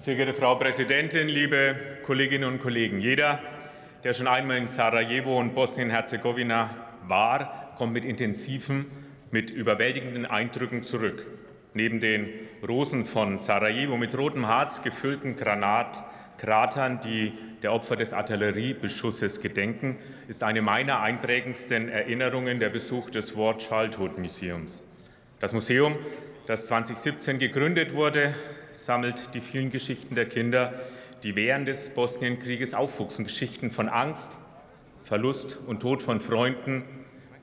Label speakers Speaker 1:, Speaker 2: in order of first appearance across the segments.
Speaker 1: Sehr geehrte Frau Präsidentin, liebe Kolleginnen und Kollegen! Jeder, der schon einmal in Sarajevo und Bosnien-Herzegowina war, kommt mit intensiven, mit überwältigenden Eindrücken zurück. Neben den Rosen von Sarajevo mit rotem Harz gefüllten Granatkratern, die der Opfer des Artilleriebeschusses gedenken, ist eine meiner einprägendsten Erinnerungen der Besuch des War Childhood Museums. Das Museum, das 2017 gegründet wurde, sammelt die vielen Geschichten der Kinder, die während des Bosnienkrieges aufwuchsen, Geschichten von Angst, Verlust und Tod von Freunden,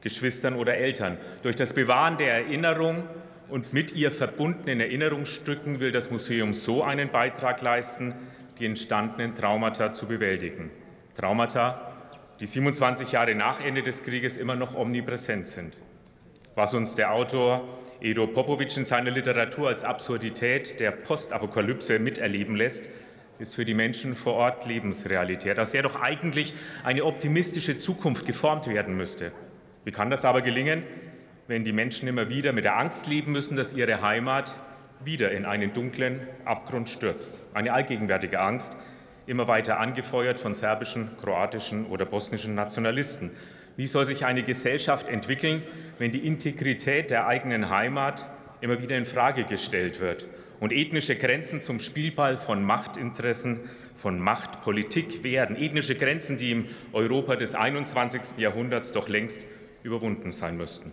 Speaker 1: Geschwistern oder Eltern. Durch das Bewahren der Erinnerung und mit ihr verbundenen Erinnerungsstücken will das Museum so einen Beitrag leisten, die entstandenen Traumata zu bewältigen. Traumata, die 27 Jahre nach Ende des Krieges immer noch omnipräsent sind. Was uns der Autor Edo Popovic in seiner Literatur als Absurdität der Postapokalypse miterleben lässt, ist für die Menschen vor Ort Lebensrealität, aus der doch eigentlich eine optimistische Zukunft geformt werden müsste. Wie kann das aber gelingen, wenn die Menschen immer wieder mit der Angst leben müssen, dass ihre Heimat wieder in einen dunklen Abgrund stürzt? Eine allgegenwärtige Angst, immer weiter angefeuert von serbischen, kroatischen oder bosnischen Nationalisten. Wie soll sich eine Gesellschaft entwickeln, wenn die Integrität der eigenen Heimat immer wieder in Frage gestellt wird und ethnische Grenzen zum Spielball von Machtinteressen, von Machtpolitik werden. Ethnische Grenzen, die im Europa des 21. Jahrhunderts doch längst überwunden sein müssten.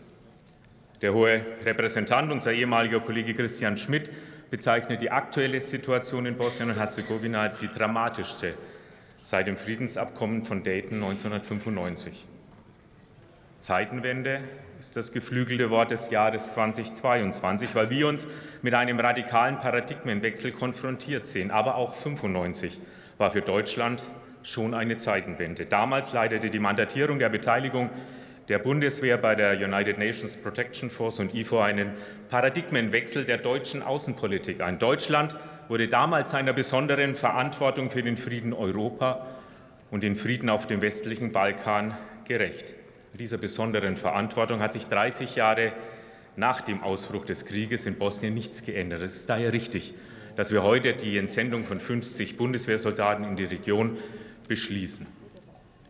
Speaker 1: Der hohe Repräsentant, unser ehemaliger Kollege Christian Schmidt, bezeichnet die aktuelle Situation in Bosnien und Herzegowina als die dramatischste seit dem Friedensabkommen von Dayton 1995. Zeitenwende ist das geflügelte Wort des Jahres 2022, weil wir uns mit einem radikalen Paradigmenwechsel konfrontiert sehen. Aber auch 95 war für Deutschland schon eine Zeitenwende. Damals leitete die Mandatierung der Beteiligung der Bundeswehr bei der United Nations Protection Force und IFO einen Paradigmenwechsel der deutschen Außenpolitik ein. Deutschland wurde damals seiner besonderen Verantwortung für den Frieden Europa und den Frieden auf dem westlichen Balkan gerecht dieser besonderen Verantwortung hat sich 30 Jahre nach dem Ausbruch des Krieges in Bosnien nichts geändert. Es ist daher richtig, dass wir heute die Entsendung von 50 Bundeswehrsoldaten in die Region beschließen.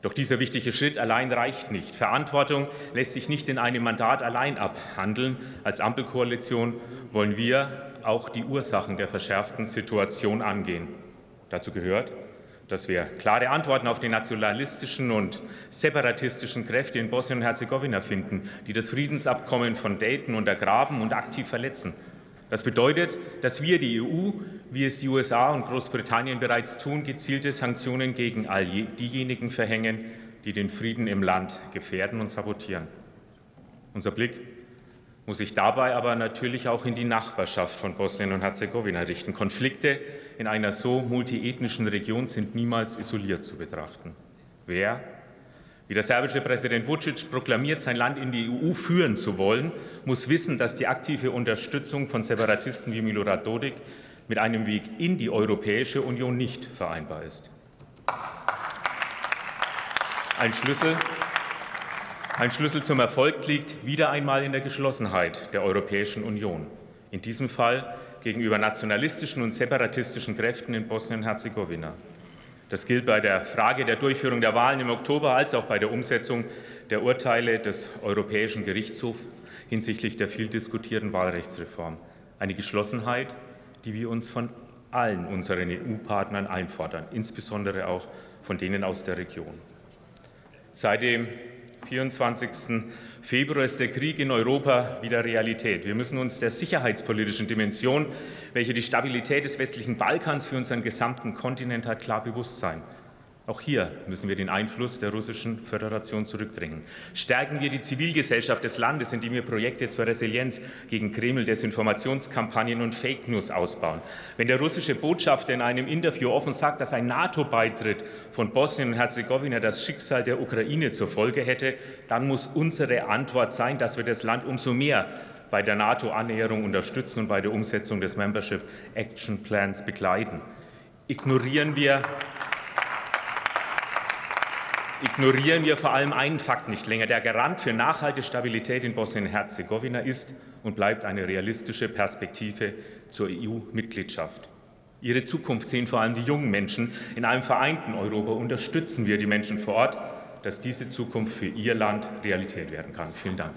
Speaker 1: Doch dieser wichtige Schritt allein reicht nicht. Verantwortung lässt sich nicht in einem Mandat allein abhandeln. Als Ampelkoalition wollen wir auch die Ursachen der verschärften Situation angehen. Dazu gehört, dass wir klare Antworten auf die nationalistischen und separatistischen Kräfte in Bosnien und Herzegowina finden, die das Friedensabkommen von Dayton untergraben und aktiv verletzen. Das bedeutet, dass wir die EU, wie es die USA und Großbritannien bereits tun, gezielte Sanktionen gegen all diejenigen verhängen, die den Frieden im Land gefährden und sabotieren. Unser Blick muss sich dabei aber natürlich auch in die Nachbarschaft von Bosnien und Herzegowina richten. Konflikte in einer so multiethnischen Region sind niemals isoliert zu betrachten. Wer, wie der serbische Präsident Vucic proklamiert, sein Land in die EU führen zu wollen, muss wissen, dass die aktive Unterstützung von Separatisten wie Milorad Dodik mit einem Weg in die Europäische Union nicht vereinbar ist. Ein Schlüssel ein Schlüssel zum Erfolg liegt wieder einmal in der Geschlossenheit der Europäischen Union. In diesem Fall gegenüber nationalistischen und separatistischen Kräften in Bosnien-Herzegowina. Das gilt bei der Frage der Durchführung der Wahlen im Oktober als auch bei der Umsetzung der Urteile des Europäischen Gerichtshofs hinsichtlich der viel diskutierten Wahlrechtsreform. Eine Geschlossenheit, die wir uns von allen unseren EU-Partnern einfordern, insbesondere auch von denen aus der Region. Seit dem 24. Februar ist der Krieg in Europa wieder Realität. Wir müssen uns der sicherheitspolitischen Dimension, welche die Stabilität des westlichen Balkans für unseren gesamten Kontinent hat, klar bewusst sein. Auch hier müssen wir den Einfluss der Russischen Föderation zurückdrängen. Stärken wir die Zivilgesellschaft des Landes, indem wir Projekte zur Resilienz gegen Kreml, Desinformationskampagnen und Fake News ausbauen. Wenn der russische Botschafter in einem Interview offen sagt, dass ein NATO-Beitritt von Bosnien und Herzegowina das Schicksal der Ukraine zur Folge hätte, dann muss unsere Antwort sein, dass wir das Land umso mehr bei der NATO-Annäherung unterstützen und bei der Umsetzung des Membership Action Plans begleiten. Ignorieren wir ignorieren wir vor allem einen Fakt nicht länger. Der Garant für nachhaltige Stabilität in Bosnien-Herzegowina ist und bleibt eine realistische Perspektive zur EU-Mitgliedschaft. Ihre Zukunft sehen vor allem die jungen Menschen. In einem vereinten Europa unterstützen wir die Menschen vor Ort, dass diese Zukunft für ihr Land Realität werden kann. Vielen Dank.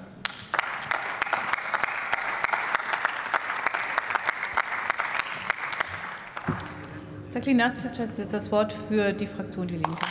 Speaker 2: Herr Klinastic hat jetzt das Wort für die Fraktion Die Linke.